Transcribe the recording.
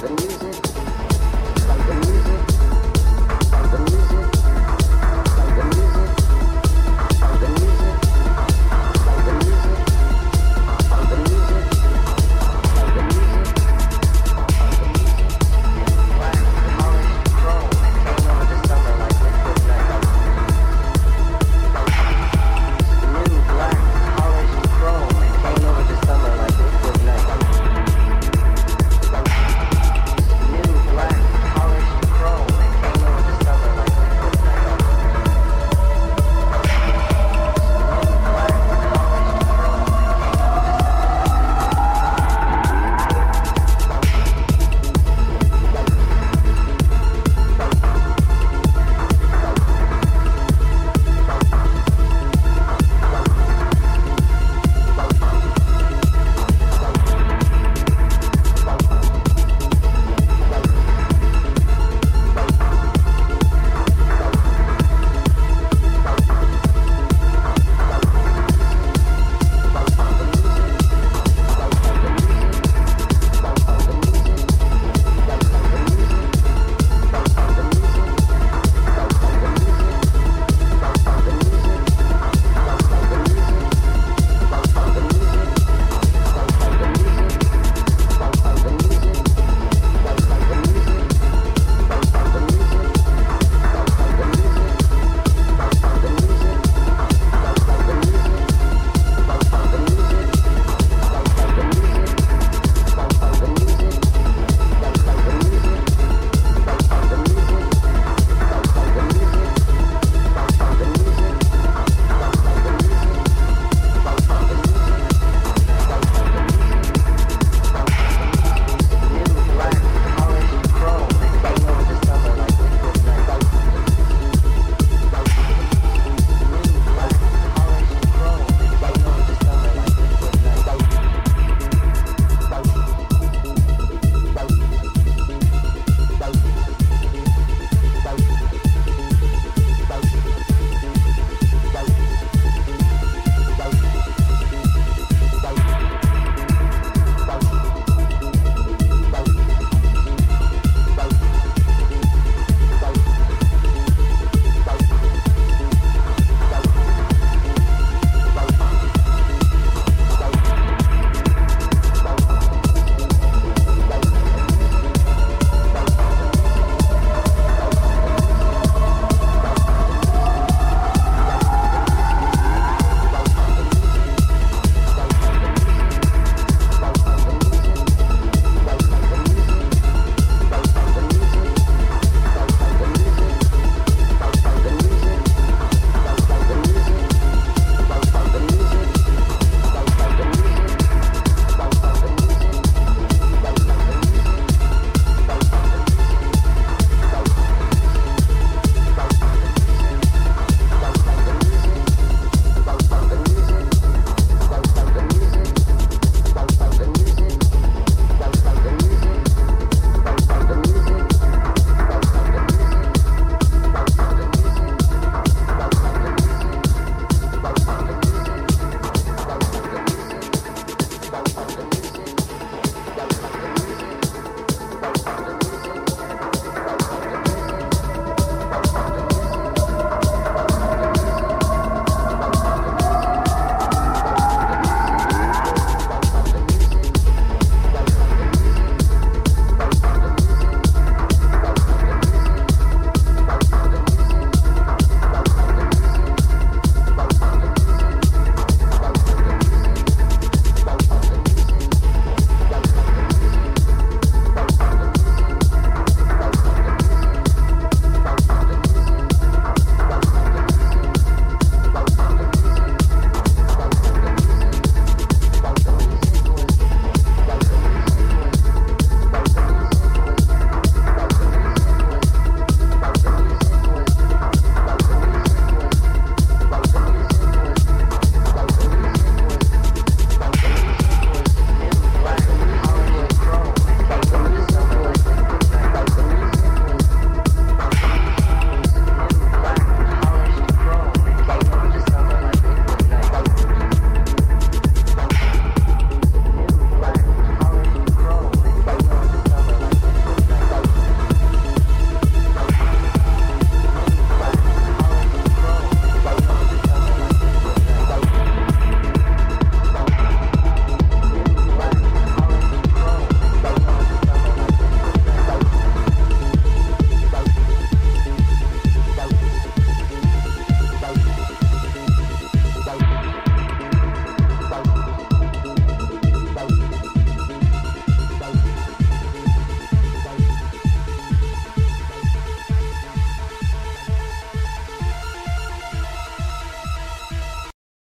the music.